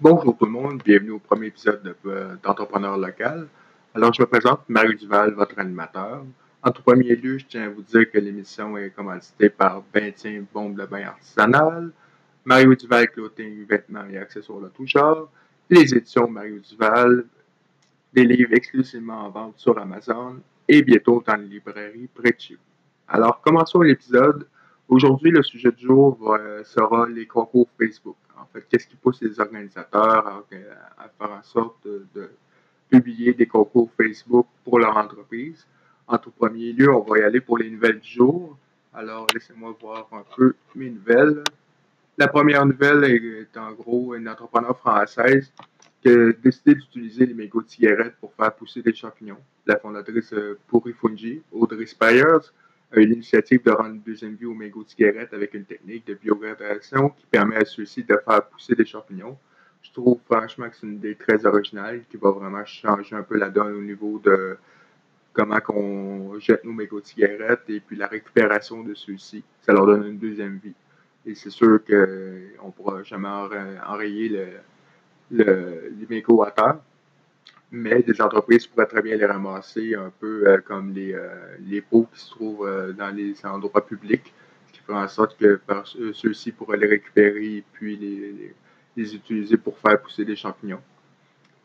Bonjour tout le monde, bienvenue au premier épisode euh, d'Entrepreneur local. Alors, je me présente Marie Duval, votre animateur. En premier lieu, je tiens à vous dire que l'émission est commanditée par Bentien Bombe de bain artisanal, Mario Duval Clothing, vêtements et accessoires de tout genre, les éditions Mario Duval, des livres exclusivement en vente sur Amazon et bientôt dans les librairies près de chez vous. Alors, commençons l'épisode. Aujourd'hui, le sujet du jour sera les concours Facebook. En fait, qu'est-ce qui pousse les organisateurs à, faire en sorte de, publier des concours Facebook pour leur entreprise? En tout premier lieu, on va y aller pour les nouvelles du jour. Alors, laissez-moi voir un peu mes nouvelles. La première nouvelle est en gros une entrepreneur française qui a décidé d'utiliser les mégots de cigarettes pour faire pousser des champignons. La fondatrice euh, Purifungi, Audrey Spires, a eu l'initiative de rendre une deuxième vie aux mégots de cigarettes avec une technique de biogradation qui permet à ceux-ci de faire pousser des champignons. Je trouve franchement que c'est une idée très originale qui va vraiment changer un peu la donne au niveau de comment on jette nos mégots de cigarettes et puis la récupération de ceux-ci. Ça leur donne une deuxième vie. Et c'est sûr qu'on ne pourra jamais enrayer le, les mégots à terre mais des entreprises pourraient très bien les ramasser un peu euh, comme les, euh, les pots qui se trouvent euh, dans les endroits publics, ce qui ferait en sorte que ceux-ci pourraient les récupérer puis les, les, utiliser pour faire pousser des champignons.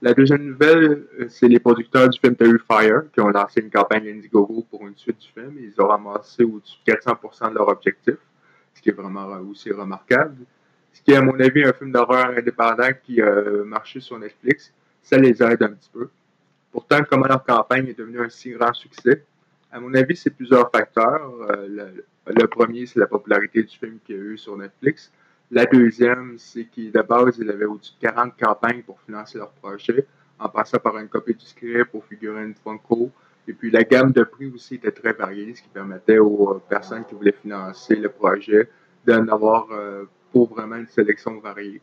La deuxième nouvelle, c'est les producteurs du film Fire qui ont lancé une campagne Indiegogo pour une suite du film. Ils ont ramassé au-dessus de 400% de leur objectif, ce qui est vraiment aussi remarquable. Ce qui est, à mon avis, un film d'horreur indépendant qui a marché sur Netflix ça les aide un petit peu. Pourtant, comment leur campagne est devenue un si grand succès? À mon avis, c'est plusieurs facteurs. Euh, le, premier, c'est la popularité du film qu'il y a eu sur Netflix. La deuxième, c'est qu'ils, de base, ils avaient au-dessus de 40 campagnes pour financer leur projet, en passant par une copie du script, aux figurines Funko. Et puis, la gamme de prix aussi était très variée, ce qui permettait aux euh, personnes qui voulaient financer le projet d'en avoir euh, pour vraiment une sélection variée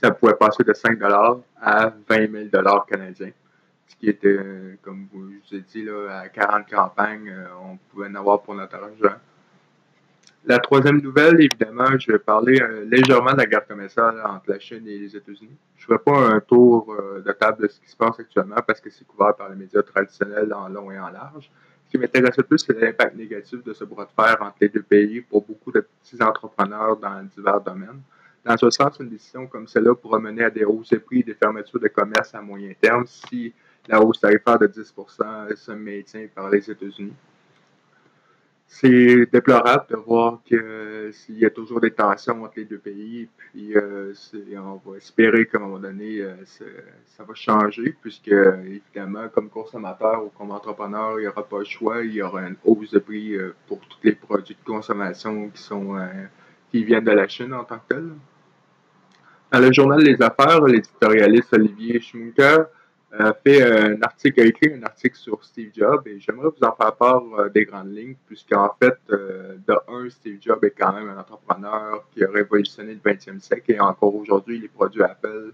ça pouvait passer de 5 à 20 000 canadiens. Ce qui était, comme je vous ai dit, là, à 40 campagnes, euh, on pouvait en avoir pour notre argent. La troisième nouvelle, évidemment, je vais parler euh, légèrement de la guerre commerciale entre la Chine et les États-Unis. Je ne ferai pas un tour euh, de table de ce qui se passe actuellement parce que c'est couvert par les médias traditionnels en long et en large. Ce qui m'intéresse le plus, c'est l'impact négatif de ce bras de fer entre les deux pays pour beaucoup de petits entrepreneurs dans divers domaines. Dans ce sens, une décision comme celle-là pourra mener à des hausses de prix et des fermetures de commerce à moyen terme si la hausse tarifaire de 10% se maintient par les États-Unis. C'est déplorable de voir qu'il y a toujours des tensions entre les deux pays, puis euh, on va espérer qu'à un moment donné, euh, ça va changer, puisque évidemment, comme consommateur ou comme entrepreneur, il n'y aura pas le choix, il y aura une hausse de prix euh, pour tous les produits de consommation qui sont qui viennent de la Chine en tant que tel. Dans le journal Les Affaires, l'éditorialiste Olivier Schmunker a fait un article, a écrit un article sur Steve Jobs et j'aimerais vous en faire part euh, des grandes lignes, puisqu'en fait, euh, de un, Steve Jobs est quand même un entrepreneur qui a révolutionné le 20e siècle et encore aujourd'hui, les produits Apple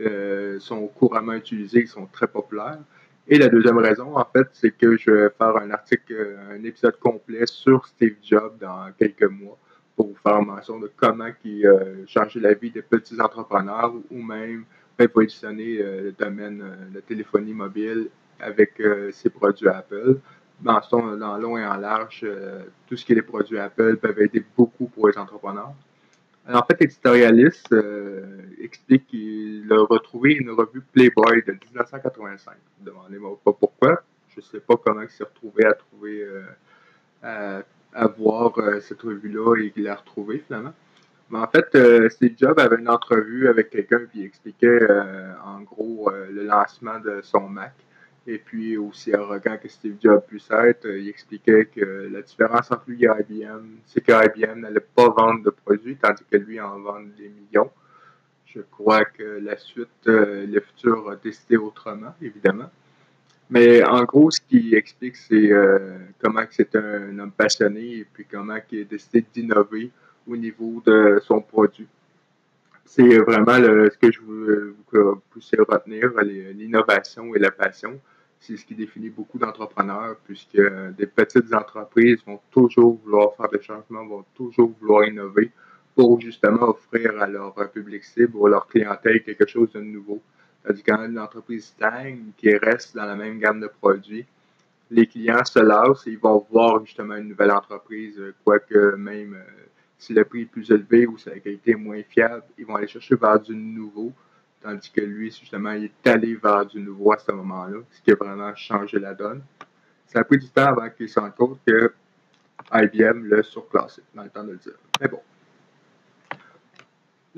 euh, sont couramment utilisés, ils sont très populaires. Et la deuxième raison, en fait, c'est que je vais faire un article, un épisode complet sur Steve Jobs dans quelques mois pour faire mention de comment qui euh, changer la vie des petits entrepreneurs ou même révolutionner euh, le domaine euh, de téléphonie mobile avec ses produits Apple. Dans, son, dans long et en large, tout ce qui est les produits Apple peuvent aider beaucoup pour les entrepreneurs. En fait, l'éditorialiste explique qu'il a retrouvé une revue Playboy de 1985. Demandez-moi pas pourquoi. Je ne sais pas comment il s'est retrouvé à trouver à voir euh, cette revue-là et qu'il l'a retrouvée finalement. Mais en fait, euh, Steve Jobs avait une entrevue avec quelqu'un qui expliquait euh, en gros le lancement de son Mac. Et puis aussi arrogant que Steve Jobs puisse être, il expliquait que la différence entre lui et IBM, c'est qu'IBM n'allait pas vendre de produits, tandis que lui en vend des millions. Je crois que la suite, le futur a décidé autrement, évidemment. Mais en gros, ce qui explique, c'est euh, comment c'est un homme passionné et puis comment il a décidé d'innover au niveau de son produit. C'est vraiment ce que je veux vous pousser à retenir, l'innovation et la passion. C'est ce qui définit beaucoup d'entrepreneurs, puisque des petites entreprises vont toujours vouloir faire des changements, vont toujours vouloir innover, pour justement offrir à leur public cible ou à leur clientèle quelque chose de nouveau. Tandis quand une entreprise stagne, qui reste dans la même gamme de produits, les clients se lassent et ils vont voir justement une nouvelle entreprise, quoique même euh, si le prix est plus élevé ou si la qualité est moins fiable, ils vont aller chercher vers du nouveau, tandis que lui, justement, il est allé vers du nouveau à ce moment-là, ce qui a vraiment changé la donne. Ça a pris du temps avant qu'il se rende compte que IBM l'a surclassé, dans le temps de le dire. Mais bon.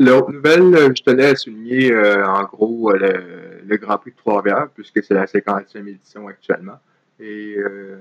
L'autre nouvelle, je tenais à souligner euh, en gros le, le, Grand Prix de Trois-Rivières, puisque c'est la 50e édition actuellement. Et euh,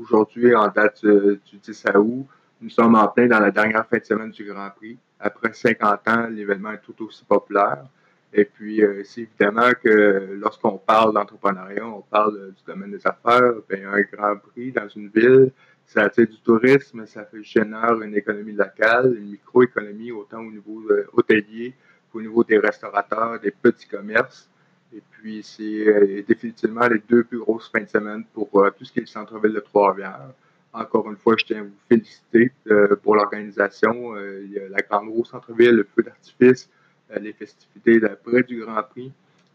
aujourd'hui, en date du 10 août, nous sommes en plein dans la dernière fin de semaine du Grand Prix. Après 50 ans, l'événement est tout aussi populaire. Et puis, euh, c'est évidemment que lorsqu'on parle d'entrepreneuriat, on parle du domaine des affaires, bien, un Grand Prix dans une ville, ça attire du tourisme, ça génère une économie locale, une microéconomie, autant au niveau euh, hôtelier qu'au niveau des restaurateurs, des petits commerces. Et puis, c'est euh, définitivement les deux plus grosses fins de semaine pour euh, tout ce qui est le centre-ville de Trois-Rivières. Encore une fois, je tiens à vous féliciter pour l'organisation. il y a la Grande Roue Centre-Ville, le feu d'artifice, les festivités d'après du Grand Prix,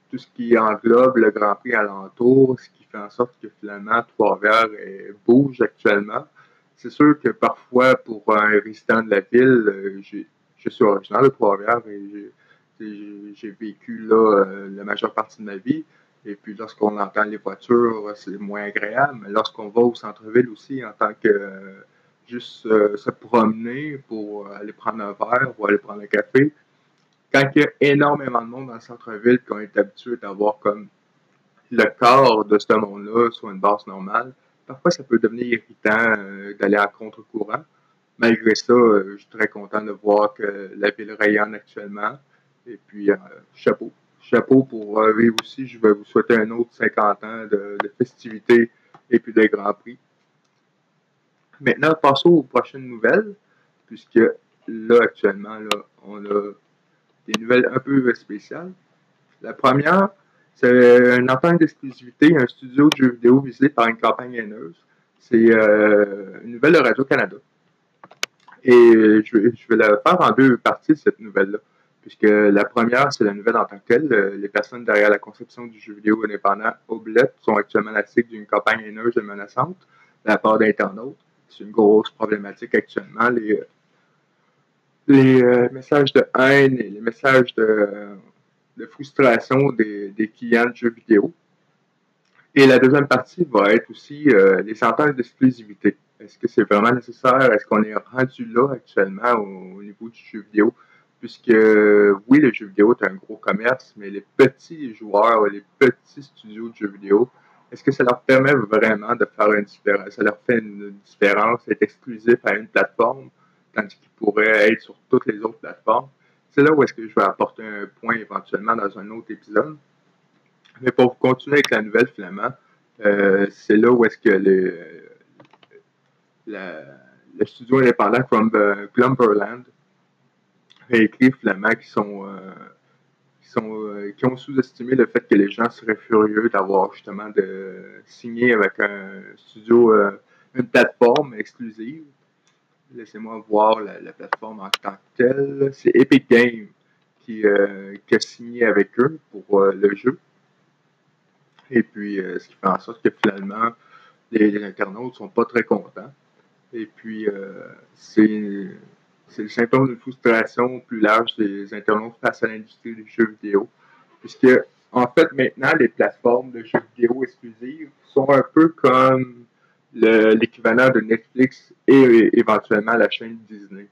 tout ce qui englobe le Grand Prix alentour, ce qui fait en sorte que finalement Trois-Rivières bouge actuellement. C'est sûr que parfois, pour un résident de la ville, je suis originaire de Trois-Rivières et j'ai vécu là euh, la majeure partie de ma vie. Et puis lorsqu'on entend les voitures, c'est moins agréable. Mais lorsqu'on va au centre-ville aussi, en tant que euh, juste euh, se promener pour aller prendre un verre ou aller prendre un café, quand il y a énormément de monde dans le centre-ville, qu'on est habitué d'avoir comme le corps de ce monde-là sur une base normale, parfois ça peut devenir irritant d'aller à contre-courant. Malgré ça, je suis très content de voir que la ville rayonne actuellement. Et puis, euh, chapeau. Chapeau pour euh, vivre aussi. Je vais vous souhaiter un autre 50 ans de, festivités et puis de Grand Prix. Maintenant, passons aux prochaines nouvelles, puisque là, actuellement, là, on a des nouvelles un peu spéciales. La première, c'est une entente d'exclusivité, un studio de jeux vidéo visité par une campagne haineuse. C'est euh, une nouvelle de Radio-Canada. Et je vais, la faire en deux parties, cette nouvelle-là puisque la première, c'est la nouvelle en tant que telle. Les personnes derrière la conception du jeu vidéo indépendant Oblet sont actuellement la cible d'une campagne haineuse et menaçante de la part d'internautes. C'est une grosse problématique actuellement. Les euh, messages de haine et les messages de, frustration des, des, clients de jeux vidéo. Et la deuxième partie va être aussi euh, les sentences d'exclusivité. Est-ce que c'est vraiment nécessaire? Est-ce qu'on est rendu là actuellement au niveau du jeu vidéo? puisque oui, le jeu vidéo est un gros commerce, mais les petits joueurs, les petits studios de jeux vidéo, est-ce que ça leur permet vraiment de faire une différence? Ça leur fait une différence, être exclusif à une plateforme, tandis qu'ils pourraient être sur toutes les autres plateformes? C'est là où est-ce que je vais apporter un point éventuellement dans un autre épisode. Mais pour continuer avec la nouvelle, finalement, euh, c'est là où est-ce que le, studio indépendant from Glumberland réécrit finalement qui sont, euh, sont euh, ont sous-estimé le fait que les gens seraient furieux d'avoir justement de signer avec un studio, une plateforme exclusive. Laissez-moi voir la, plateforme en tant que telle. C'est Epic Games qui, qui, a signé avec eux pour le jeu. Et puis, ce qui fait en sorte que finalement, les, les internautes sont pas très contents. Et puis, c'est c'est le symptôme d'une frustration plus large des internautes face à l'industrie du jeu vidéo. Puisque, en fait, maintenant, les plateformes de jeux vidéo exclusives sont un peu comme l'équivalent de Netflix et éventuellement la chaîne Disney.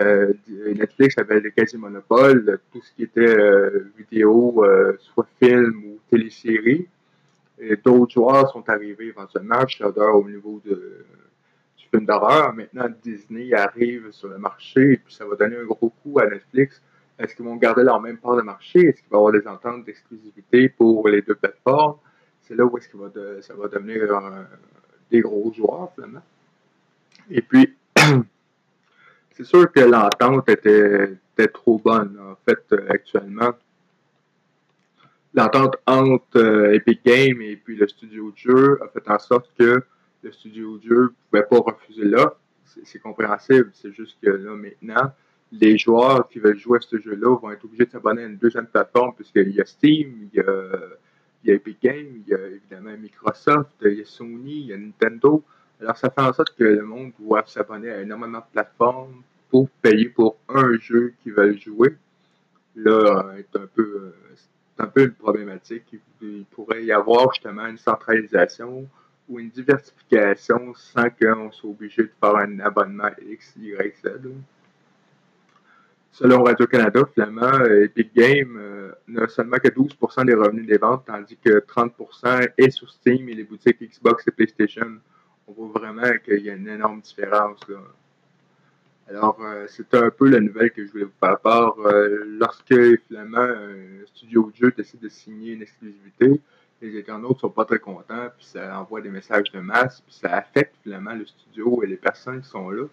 Euh, Netflix avait le quasi-monopole, tout ce qui était euh, vidéo, euh, soit film ou télésérie. D'autres joueurs sont arrivés éventuellement, Shudder au niveau de, film d'horreur. Maintenant, Disney arrive sur le marché et puis ça va donner un gros coup à Netflix. Est-ce qu'ils vont garder leur même part de marché? Est-ce qu'il va y avoir des ententes d'exclusivité pour les deux plateformes? C'est là où est-ce que ça va devenir des gros joueurs, finalement. Et puis, c'est sûr que l'entente était, trop bonne, en fait, actuellement. L'entente entre euh, Epic Games et puis le studio de jeu a fait en sorte que le studio Dieu ne pouvait pas refuser là. C'est compréhensible. C'est juste que là, maintenant, les joueurs qui veulent jouer à ce jeu-là vont être obligés de s'abonner à une deuxième plateforme, puisqu'il y a Steam, il y a, il y a Epic Games, il y a évidemment Microsoft, il y a Sony, il y a Nintendo. Alors, ça fait en sorte que le monde doit s'abonner à énormément de plateformes pour payer pour un jeu qu'ils veulent jouer. Là, c'est un peu, un peu une problématique. Il, pourrait y avoir justement une centralisation ou une diversification sans qu'on soit obligé de faire un abonnement X, Y, Z. Selon Radio-Canada, finalement, Epic Games euh, n'a seulement que 12% des revenus des ventes, tandis que 30% est sur Steam et les boutiques Xbox et PlayStation. On voit vraiment qu'il y a une énorme différence. Alors, euh, c'était un peu la nouvelle que je voulais vous faire part. Euh, lorsque, finalement, un studio de jeu décide de signer une exclusivité, les internautes sont pas très contents, puis ça envoie des messages de masse, puis ça affecte finalement le studio et les personnes qui sont là.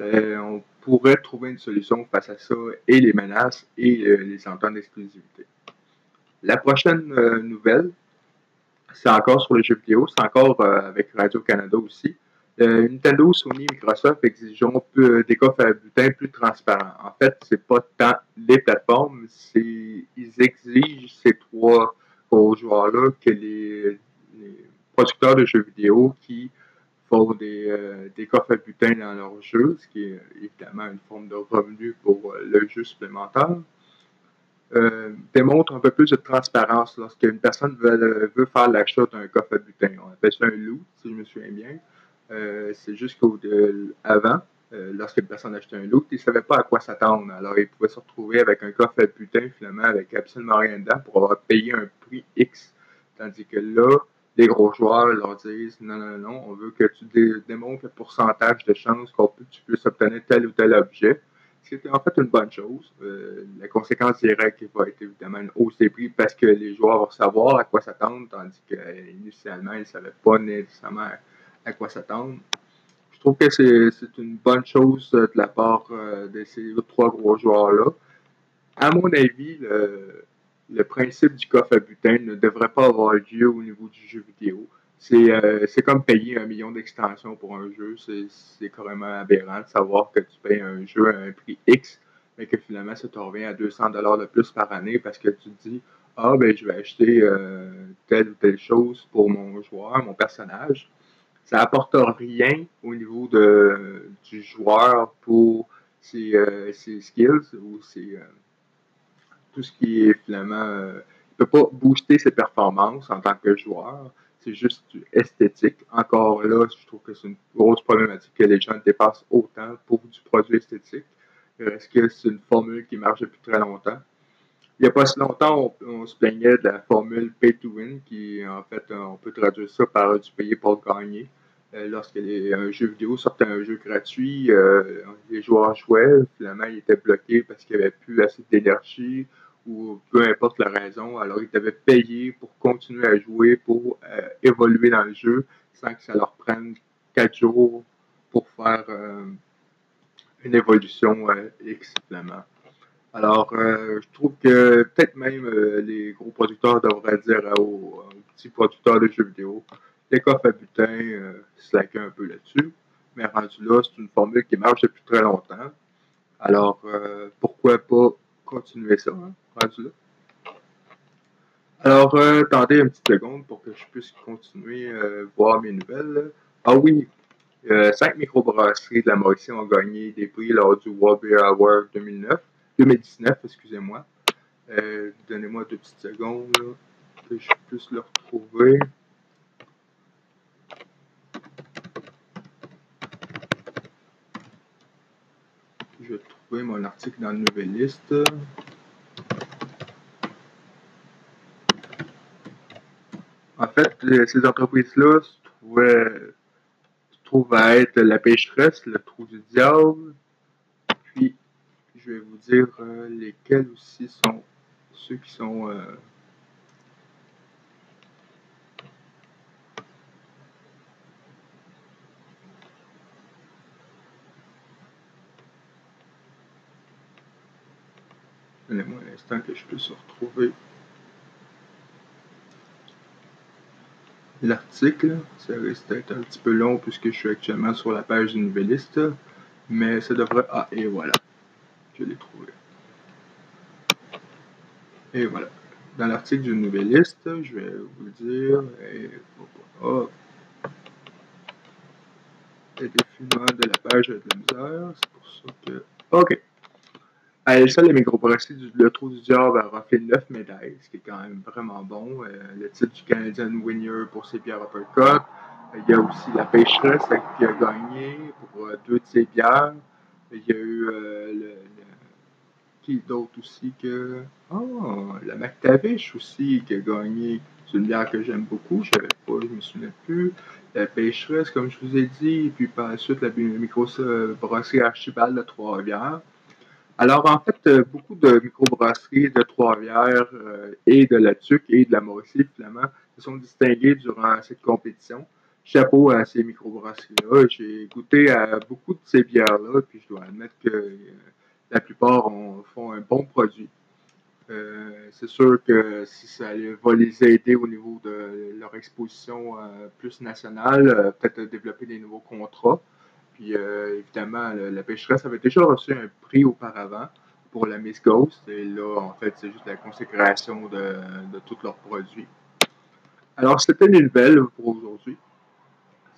On pourrait trouver une solution face à ça et les menaces et euh, les ententes d'exclusivité. La prochaine nouvelle, c'est encore sur les jeux vidéo, c'est encore avec Radio-Canada aussi. Euh, Nintendo, Sony, Microsoft exigeront des coffres à butin plus transparents. En fait, c'est pas tant les plateformes, c'est ils exigent ces trois gros joueurs-là que les, producteurs de jeux vidéo qui font des, euh, des coffres à butin dans leurs jeux, ce qui est évidemment une forme de revenu pour euh, le jeu supplémentaire. démontrent un peu plus de transparence lorsqu'une personne veut, veut faire l'achat d'un coffre à butin. On appelle ça un loot, si je me souviens bien. Euh, c'est juste qu'avant, euh, lorsque une personne achetait un loot, il ne savait pas à quoi s'attendre. Alors, il pouvait se retrouver avec un coffre à putain, finalement, avec absolument rien dedans pour avoir payé un prix X. Tandis que là, les gros joueurs leur disent non, non, non, on veut que tu démontres le pourcentage de chances que tu puisses obtenir tel ou tel objet. Ce qui en fait une bonne chose. Euh, la conséquence directe va être évidemment une hausse des prix parce que les joueurs vont savoir à quoi s'attendre, tandis qu'initialement, ils ne savaient pas nécessairement à quoi s'attendre. Je trouve que c'est une bonne chose euh, de la part euh, de ces trois gros joueurs-là. À mon avis, le, principe du coffre à butin ne devrait pas avoir lieu au niveau du jeu vidéo. Euh, c'est comme payer un million d'extensions pour un jeu. C'est carrément aberrant de savoir que tu payes un jeu à un prix X, mais que finalement ça te revient à 200 dollars de plus par année parce que tu te dis ah ben je vais acheter telle ou telle chose pour mon joueur, mon personnage ça apporte rien au niveau de, du joueur pour ses, euh, skills ou ses, euh, tout ce qui est finalement. Euh, il ne peut pas booster ses performances en tant que joueur. C'est juste esthétique. Encore là, je trouve que c'est une grosse problématique que les gens dépassent autant pour du produit esthétique. Est-ce que c'est une formule qui marche depuis très longtemps? Il n'y a pas si longtemps, on, se plaignait de la formule pay to win, qui en fait, on peut traduire ça par du payer pour gagner. Euh, lorsque un jeu vidéo sortait un jeu gratuit, euh, les joueurs jouaient, finalement ils étaient bloqués parce qu'il n'y avait plus assez d'énergie ou peu importe la raison. Alors ils devaient payer pour continuer à jouer, pour euh, évoluer dans le jeu sans que ça leur prenne quatre jours pour faire une évolution X finalement. Alors, je trouve que peut-être même les gros producteurs devraient dire aux, petits producteurs de jeux vidéo les coffres à butin euh, un peu là-dessus. Mais rendu là, c'est une formule qui marche depuis très longtemps. Alors, euh, pourquoi pas continuer ça, hein, rendu là? Alors, euh, attendez une petite seconde pour que je puisse continuer à voir mes nouvelles. Ah oui, cinq microbrasseries de la Mauricie ont gagné des prix lors du World Beer Award 2009, 2019, excusez-moi. Donnez-moi deux petites secondes là, que je puisse le retrouver. je vais trouver mon dans la nouvelle liste. En fait, ces entreprises-là se trouvent, à être la pêcheresse, le trou du diable. Puis, je vais vous dire euh, lesquels aussi sont ceux qui sont euh, Donnez-moi un instant que je puisse retrouver l'article. Ça risque d'être un petit peu long puisque je suis actuellement sur la page du Nouvelliste. Mais ça devrait... Ah, et voilà. je l'ai trouvé. Et voilà. Dans l'article d'une nouvelle liste, je vais vous dire. Et, oh, le défilement de la page de la misère. C'est pour ça que. OK. À elle seule, les microbrasseries Le Trou du Diable a raflé 9 médailles, ce qui est quand même vraiment bon. Euh, le titre du Canadian Winner pour ses bières Uppercut. Il y a aussi la pêcheresse qui a gagné pour euh, deux de ses bières. Il y a eu euh, le, qui d'autre aussi que. Oh, la McTavish aussi qui a gagné. C'est une bière que j'aime beaucoup. Je savais pas, je me souviens plus. La pêcheresse, comme je vous ai dit. Puis par la suite, la microbrasserie Archibald de Trois-Rivières. Alors, en fait, euh, beaucoup de microbrasseries de Trois-Rivières euh, et de la Tuque et de la Mauricie, finalement, se sont distinguées durant cette compétition. Chapeau à ces microbrasseries-là. J'ai goûté à beaucoup de ces bières-là, puis je dois admettre que euh, la plupart font un bon produit. C'est sûr que si ça va les aider au niveau de leur exposition plus nationale, peut-être développer des nouveaux contrats. Puis évidemment, la pêcheresse avait déjà reçu un prix auparavant pour la Miss Ghost. Et là, en fait, c'est juste la consécration de, tous leurs produits. Alors, c'était une nouvelle pour aujourd'hui.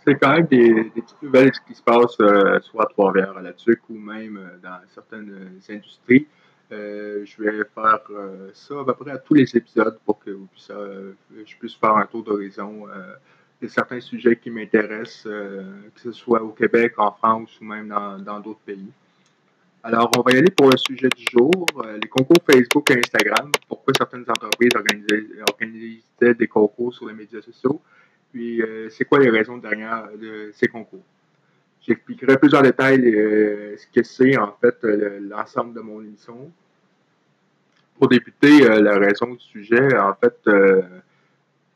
C'est quand même des, petites nouvelles qui se passent soit à Trois-Rivières, à la TUC ou même dans certaines industries. Euh, je vais faire euh, ça à peu près à tous les épisodes pour que euh, je puisse faire un tour d'horizon de certains sujets qui m'intéressent, que ce soit au Québec, en France ou même dans d'autres pays. Alors, on va y aller pour le sujet du jour, les concours Facebook et Instagram. Pourquoi certaines entreprises organisaient des concours sur les médias sociaux? Puis, c'est quoi les raisons derrière de ces concours? J'expliquerai plus en détail euh, ce que c'est en fait euh, l'ensemble de mon émission. Pour débuter, euh, la raison du sujet, en fait,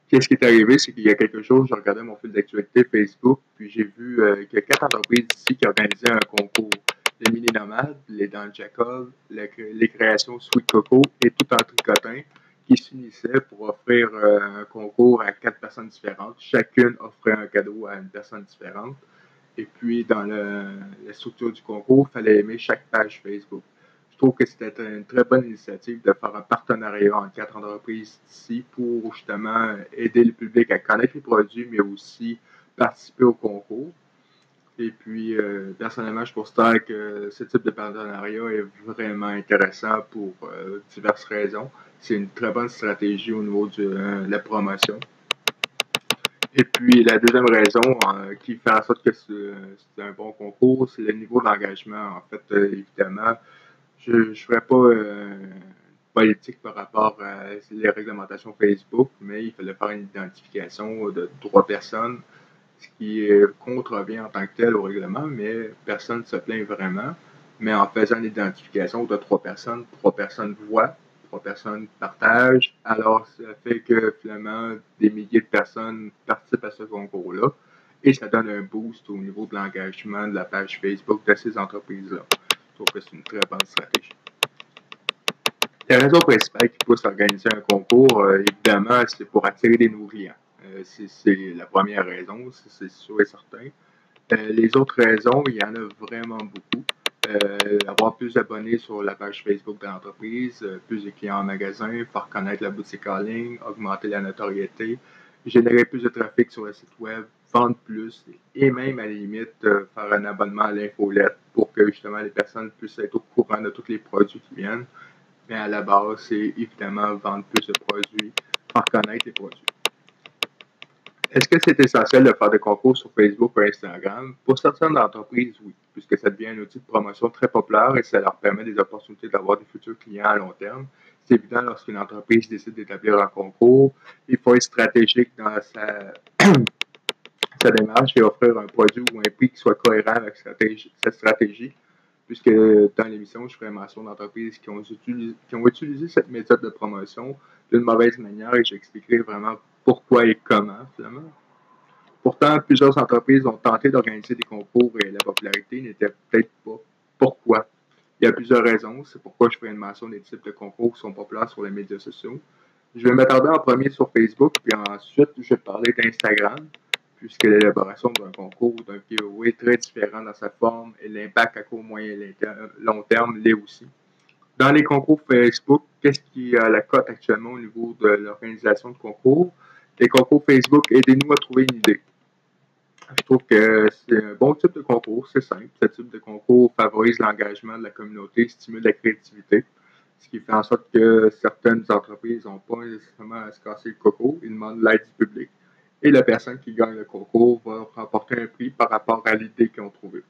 qu'est-ce qui est arrivé, c'est qu'il y a quelque chose, je regardais mon fil d'actualité Facebook, puis j'ai vu qu'il y a quatre entreprises ici qui organisaient un concours. Les mini nomades, les dents Jacob, les créations Sweet Coco et tout en tricotin qui s'unissaient pour offrir un concours à quatre personnes différentes. Chacune offrait un cadeau à une personne différente. Et puis, dans la structure du concours, il fallait aimer chaque page Facebook. Je trouve que c'était une très bonne initiative de faire un partenariat entre quatre entreprises ici pour justement aider le public à connaître les produits, mais aussi participer au concours. Et puis, euh, personnellement, je considère que ce type de partenariat est vraiment intéressant pour euh, diverses raisons. C'est une très bonne stratégie au niveau de euh, la promotion. Et puis la deuxième raison qui fait en sorte que c'est un bon concours, c'est le niveau d'engagement. En fait, évidemment, je ne ferai pas euh, politique par rapport à les réglementations Facebook, mais il fallait faire une identification de trois personnes, ce qui contrevient en tant que tel au règlement, mais personne ne se plaint vraiment. Mais en faisant l'identification de trois personnes, trois personnes voient trois personnes partagent. Alors, ça fait que finalement, des milliers de personnes participent à ce concours-là. Et ça donne un boost au niveau de l'engagement de la page Facebook de ces entreprises-là. Je trouve que c'est une très bonne stratégie. La raison principale qui pousse à organiser un concours, euh, évidemment, c'est pour attirer des nouveaux clients. C'est la première raison, c'est sûr et certain. Euh, les autres raisons, il y en a vraiment beaucoup. Euh, avoir plus d'abonnés sur la page Facebook de l'entreprise, plus de clients en magasin, faire connaître la boutique en ligne, augmenter la notoriété, générer plus de trafic sur le site web, vendre plus et même à la limite faire un abonnement à l'infolette pour que justement les personnes puissent être au courant de tous les produits qui viennent. Mais à la base, c'est évidemment vendre plus de produits, faire connaître les produits. Est-ce que c'est essentiel de faire des concours sur Facebook ou Instagram? Pour certaines entreprises, oui, puisque ça devient un outil de promotion très populaire et ça leur permet des opportunités d'avoir des futurs clients à long terme. C'est évident lorsqu'une entreprise décide d'établir un concours, il faut être stratégique dans sa, sa démarche et offrir un produit ou un prix qui soit cohérent avec cette stratégie puisque dans l'émission, je ferai mention d'entreprises qui, ont utilisé, qui ont utilisé cette méthode de promotion d'une mauvaise manière et j'expliquerai vraiment pourquoi et comment, finalement. Pourtant, plusieurs entreprises ont tenté d'organiser des concours et la popularité n'était peut-être pas. Pourquoi? Il y a plusieurs raisons. C'est pourquoi je ferai une mention des types de concours qui sont populaires sur les médias sociaux. Je vais m'attarder en premier sur Facebook, puis ensuite, je vais parler d'Instagram. Puisque l'élaboration d'un concours d'un POE est très différent dans sa forme et l'impact à court, moyen et long terme l'est aussi. Dans les concours Facebook, qu'est-ce qui a la cote actuellement au niveau de l'organisation de concours? Les concours Facebook, aidez-nous à trouver une idée. Je trouve que c'est un bon type de concours, c'est simple. Ce type de concours favorise l'engagement de la communauté, stimule la créativité, ce qui fait en sorte que certaines entreprises n'ont pas nécessairement à se casser le coco, ils demandent l'aide du public. Et la personne qui gagne le concours va remporter un prix par rapport à l'idée qu'ils ont trouvée.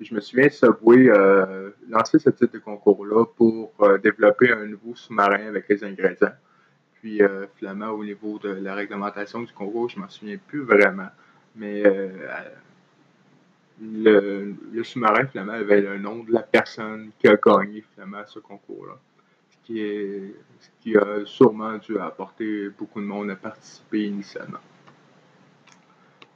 Je me souviens Subway euh, lancer ce type de concours-là pour euh, développer un nouveau sous-marin avec les ingrédients. Puis, euh, finalement, au niveau de la réglementation du concours, je ne m'en souviens plus vraiment. Mais euh, le, sous-marin, finalement, avait le nom de la personne qui a gagné, finalement, ce concours-là. Ce ce qui a sûrement dû apporter beaucoup de monde à participer initialement.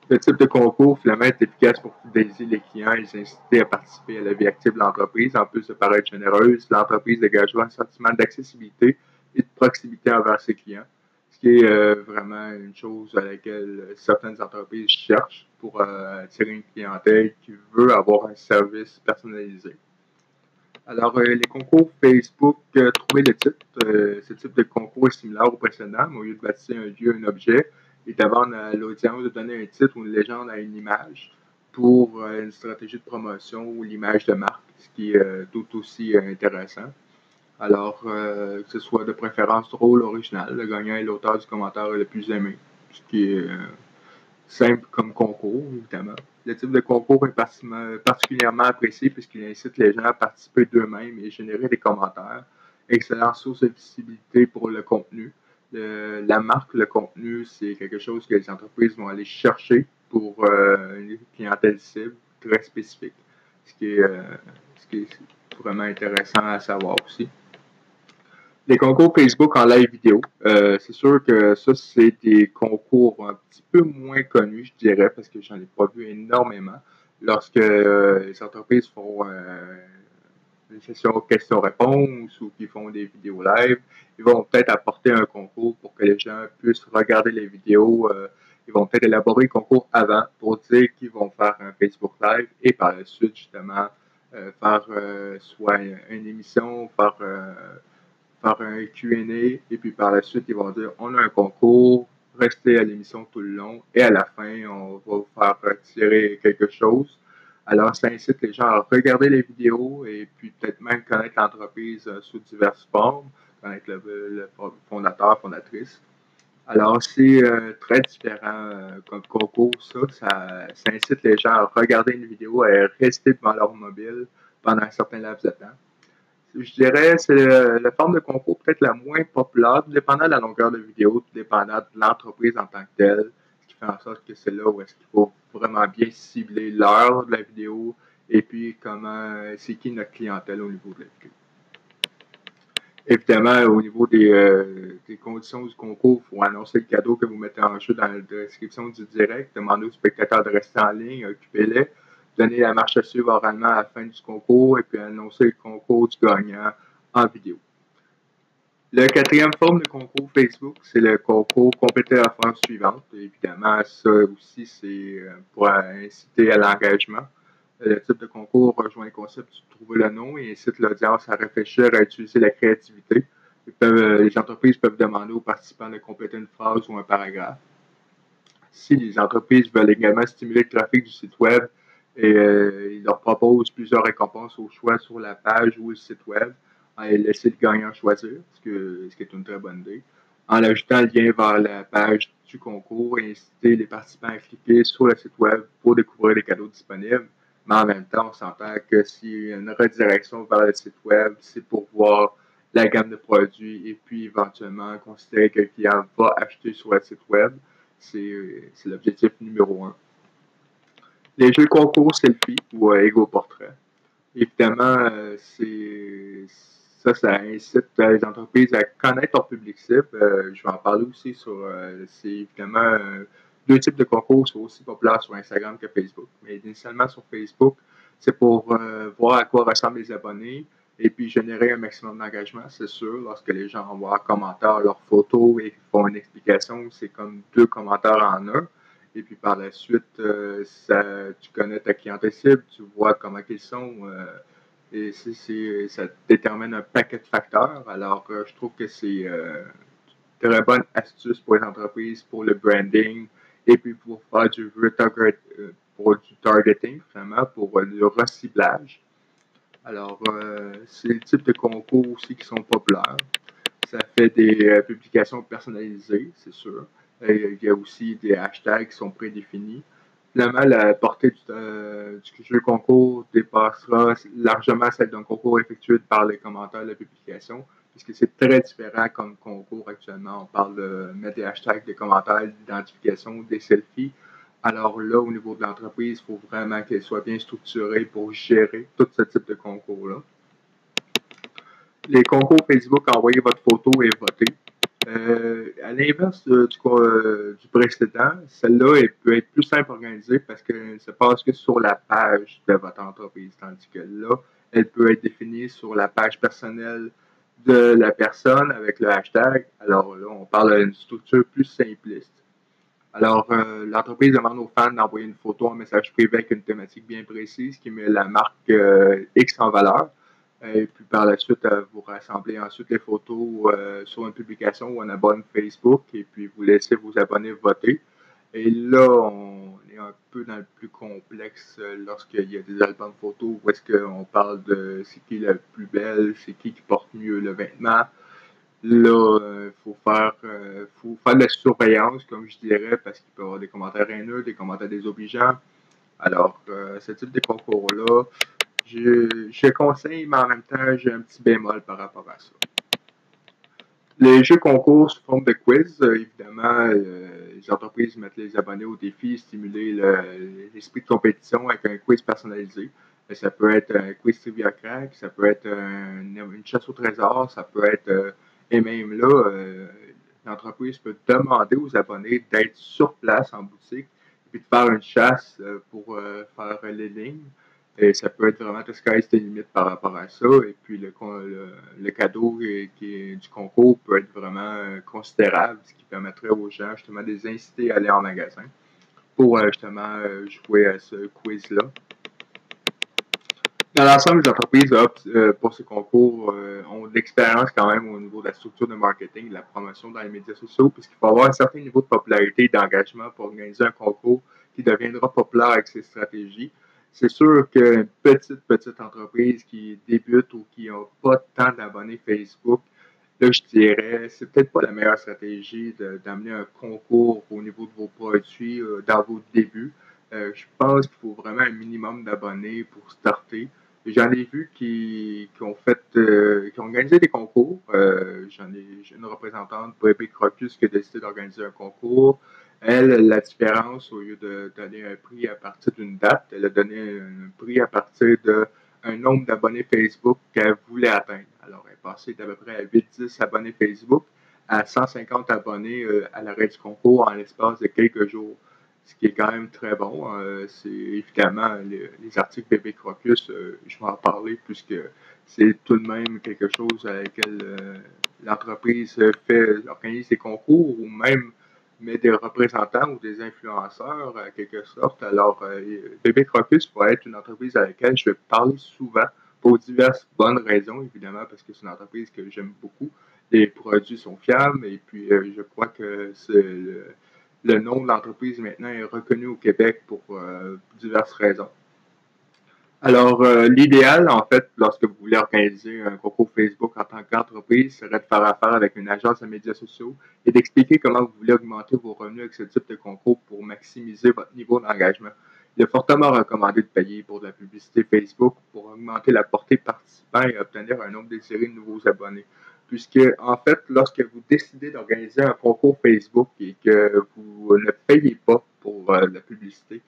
Ce type de concours, finalement, est efficace pour fidéliser les clients et les inciter à participer à la vie active de l'entreprise. En plus de paraître généreuse, l'entreprise dégagera un sentiment d'accessibilité et de proximité envers ses clients, ce qui est euh, vraiment une chose à laquelle certaines entreprises cherchent pour euh, attirer une clientèle qui veut avoir un service personnalisé. Alors, euh, les concours Facebook, trouvez le titre. ce type de concours est similaire au précédent, mais au lieu de baptiser un lieu, un objet, et à l'audience de donner un titre ou une légende à une image pour euh, une stratégie de promotion ou l'image de marque, ce qui est euh, tout aussi euh, intéressant. Alors, que ce soit de préférence drôle, original, le gagnant est l'auteur du commentaire le plus aimé, ce qui est simple comme concours, évidemment. Le type de concours est particulièrement apprécié puisqu'il incite les gens à participer d'eux-mêmes et générer des commentaires. Excellente source de visibilité pour le contenu la marque, le contenu, c'est quelque chose que les entreprises vont aller chercher pour euh, une clientèle cible très spécifique, ce qui est, euh, ce qui est vraiment intéressant à savoir aussi. Les concours Facebook en live vidéo, euh, c'est sûr que ça, c'est des concours un petit peu moins connus, je dirais, parce que j'en ai pas vu énormément. Lorsque les entreprises font des sessions questions-réponses ou qui font des vidéos live, ils vont peut-être apporter un concours pour que les gens puissent regarder les vidéos. Euh, ils vont peut-être élaborer le concours avant pour dire qu'ils vont faire un Facebook Live et par la suite, justement, euh, faire euh, soit une émission, faire, faire un QA et puis par la suite, ils vont dire on a un concours, restez à l'émission tout le long et à la fin, on va vous faire retirer quelque chose. Alors, ça incite les gens à regarder les vidéos et puis peut-être même connaître l'entreprise euh, sous diverses formes, connaître le, fondateur, fondatrice. Alors, c'est euh, très différent euh, comme concours, ça. ça. incite les gens à regarder une vidéo et à rester devant leur mobile pendant un certain laps de temps. Je dirais c'est la forme de concours peut-être la moins populaire, dépendant de la longueur de vidéo, dépendant de l'entreprise en tant que telle fait en sorte que c'est là où est-ce qu'il faut vraiment bien cibler l'heure de la vidéo et puis comment c'est qui notre clientèle au niveau de la vidéo. Évidemment, au niveau des, euh, des conditions du concours, il faut annoncer le cadeau que vous mettez en jeu dans la description du direct, demander aux spectateurs de rester en ligne, occupez-les, donner la marche à suivre oralement à la fin du concours et puis annoncer le concours du gagnant en vidéo. La quatrième forme de concours Facebook, c'est le concours Compléter la phrase suivante. Évidemment, ça aussi, c'est euh, pour inciter à l'engagement. Le type de concours rejoint le concept de trouver le nom et incite l'audience à réfléchir à utiliser la créativité. Euh, les entreprises peuvent demander aux participants de compléter une phrase ou un paragraphe. Si les entreprises veulent également stimuler le trafic du site web, euh, ils leur proposent plusieurs récompenses au choix sur la page ou le site web et laisser le gagnant choisir, ce, que, ce qui est une très bonne idée, en ajoutant le lien vers la page du concours et inciter les participants à cliquer sur le site web pour découvrir les cadeaux disponibles. Mais en même temps, on s'entend que a une redirection vers le site web, c'est pour voir la gamme de produits et puis éventuellement considérer que le client va acheter sur le site web. C'est l'objectif numéro un. Les jeux concours selfie ou euh, Ego Portrait. Évidemment, euh, c'est ça, ça incite les entreprises à connaître leur public cible. Euh, je vais en parler aussi sur. Euh, c'est évidemment euh, deux types de concours sont aussi populaires sur Instagram que Facebook. Mais initialement sur Facebook, c'est pour voir à quoi ressemblent les abonnés et puis générer un maximum d'engagement, c'est sûr. Lorsque les gens envoient un commentaire, leur photo et font une explication, c'est comme deux commentaires en un. Et puis par la suite, tu connais ta clientèle cible, tu vois comment ils sont. Et ça détermine un paquet de facteurs. Alors, je trouve que c'est une très bonne astuce pour les entreprises, pour le branding, et puis pour faire du pour du targeting, vraiment, pour le reciblage. Alors, euh, c'est le type de concours aussi qui sont populaires. Ça fait des euh, publications personnalisées, c'est sûr. il y a aussi des hashtags qui sont prédéfinis. Finalement, la portée du, euh, concours dépassera largement celle d'un concours effectué par les commentaires de la publication, puisque c'est très différent comme concours actuellement. On parle de mettre des hashtags, des commentaires, d'identification, des selfies. Alors là, au niveau de l'entreprise, il faut vraiment qu'elle soit bien structurée pour gérer tout ce type de concours-là. Les concours Facebook, envoyez votre photo et votez. Euh, à l'inverse euh, du, précédent, celle-là peut être plus simple organisée parce qu'elle ne se passe que sur la page de votre entreprise, tandis que là, elle peut être définie sur la page personnelle de la personne avec le hashtag. Alors là, on parle d'une structure plus simpliste. Alors, euh, l'entreprise demande aux fans d'envoyer une photo en message privé avec une thématique bien précise qui met la marque X en valeur. Et puis par la suite, euh, vous rassemblez ensuite les photos sur une publication ou un abonnement Facebook et puis vous laissez vos abonnés voter. Et là, on est un peu dans le plus complexe lorsqu'il y a des albums photos où est-ce qu'on parle de c'est qui la plus belle, c'est qui qui porte mieux le vêtement. Là, il euh, faut faire euh, faut faire de la surveillance, comme je dirais, parce qu'il peut y avoir des commentaires haineux, des commentaires désobligeants. Alors, euh, ce type de concours-là, je, conseille, mais en même temps, j'ai un petit bémol par rapport à ça. Les jeux concours sous forme de quiz, évidemment, les entreprises mettent les abonnés au défi, stimuler l'esprit de compétition avec un quiz personnalisé. Ça peut être un quiz trivia crack, ça peut être une chasse au trésor, ça peut être et même là, euh, l'entreprise peut demander aux abonnés d'être sur place en boutique et puis de faire une chasse euh, pour euh, faire les lignes. Et ça peut être vraiment tout ce qui limite par rapport à ça. Et puis le, le, cadeau qui du concours peut être vraiment considérable, ce qui permettrait aux gens justement de les inciter à aller en magasin pour justement jouer à ce quiz-là. Dans l'ensemble, les entreprises euh, pour ce concours euh, ont de l'expérience quand même au niveau de la structure de marketing, de la promotion dans les médias sociaux, puisqu'il faut avoir un certain niveau de popularité et d'engagement pour organiser un concours qui deviendra populaire avec ces stratégies. C'est sûr qu'une petite, petite entreprise qui débute ou qui n'a pas tant d'abonnés Facebook, là, je dirais, c'est peut-être pas la meilleure stratégie d'amener un concours au niveau de vos produits euh, dans vos débuts. je pense qu'il faut vraiment un minimum d'abonnés pour starter. J'en ai vu qui, ont fait, euh, qui ont organisé des concours. Euh, j'en ai, une représentante, Bébé Crocus, qui a décidé d'organiser un concours. Elle, la différence, au lieu de donner un prix à partir d'une date, elle a donné un prix à partir d'un nombre d'abonnés Facebook qu'elle voulait atteindre. Alors, elle est passée d'à peu près à 8-10 abonnés Facebook à 150 abonnés euh, à l'arrêt du concours en l'espace de quelques jours ce qui est quand même très bon. Euh, c'est évidemment les, articles Bébé Crocus, euh, je vais en parler puisque c'est tout de même quelque chose à laquelle euh, l'entreprise fait, organise des concours ou même met des représentants ou des influenceurs en quelque sorte. Alors, Bébé Crocus va être une entreprise à laquelle je vais parler souvent pour diverses bonnes raisons, évidemment, parce que c'est une entreprise que j'aime beaucoup. Les produits sont fiables et puis je crois que c'est le nom de l'entreprise maintenant est reconnu au Québec pour euh, diverses raisons. Alors, euh, l'idéal, en fait, lorsque vous voulez organiser un concours Facebook en tant qu'entreprise, serait de faire affaire avec une agence de médias sociaux et d'expliquer comment vous voulez augmenter vos revenus avec ce type de concours pour maximiser votre niveau d'engagement. Il est fortement recommandé de payer pour de la publicité Facebook pour augmenter la portée participant et obtenir un nombre désiré de nouveaux abonnés puisque en fait, lorsque vous décidez d'organiser un concours Facebook et que vous ne payez pas pour euh, la publicité,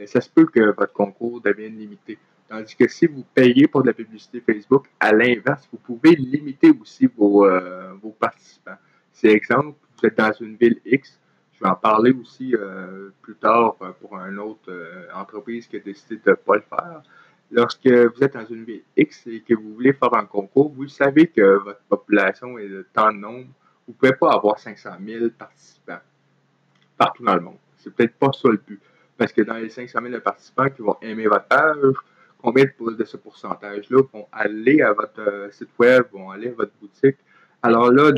ben, ça se peut que votre concours devienne limité. Tandis que si vous payez pour de la publicité Facebook, à l'inverse, vous pouvez limiter aussi vos, euh, participants. C'est exemple, vous êtes dans une ville X, je vais en parler aussi euh, plus tard pour une autre entreprise qui a décidé de ne pas le faire lorsque vous êtes dans une ville X et que vous voulez faire un concours, vous savez que votre population est de tant de nombre, vous ne pouvez pas avoir 500 000 participants partout dans le monde. c'est peut-être pas ça le but. Parce que dans les 500 000 participants qui vont aimer votre page, combien de ce pourcentage-là vont aller à votre euh, site web, vont aller à votre boutique? Alors là,